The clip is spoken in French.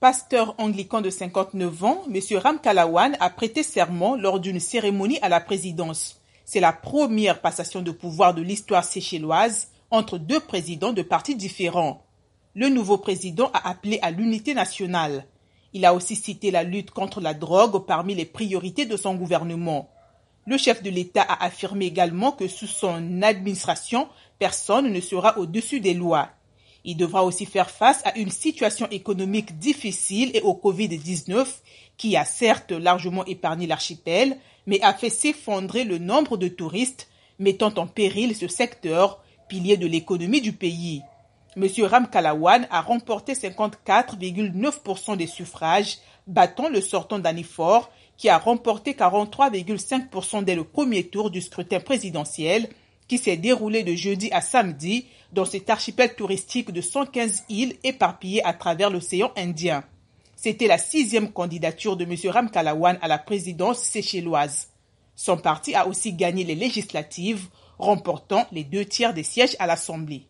Pasteur anglican de 59 ans, M. Ram Kalawan a prêté serment lors d'une cérémonie à la présidence. C'est la première passation de pouvoir de l'histoire séchelloise entre deux présidents de partis différents. Le nouveau président a appelé à l'unité nationale. Il a aussi cité la lutte contre la drogue parmi les priorités de son gouvernement. Le chef de l'État a affirmé également que sous son administration, personne ne sera au-dessus des lois. Il devra aussi faire face à une situation économique difficile et au Covid-19 qui a certes largement épargné l'archipel, mais a fait s'effondrer le nombre de touristes, mettant en péril ce secteur, pilier de l'économie du pays. M. Ram Kalawan a remporté 54,9% des suffrages, battant le sortant d'Anifor, qui a remporté 43,5% dès le premier tour du scrutin présidentiel, qui s'est déroulé de jeudi à samedi dans cet archipel touristique de 115 îles éparpillées à travers l'océan Indien. C'était la sixième candidature de M. Ram Kalawan à la présidence séchelloise. Son parti a aussi gagné les législatives, remportant les deux tiers des sièges à l'Assemblée.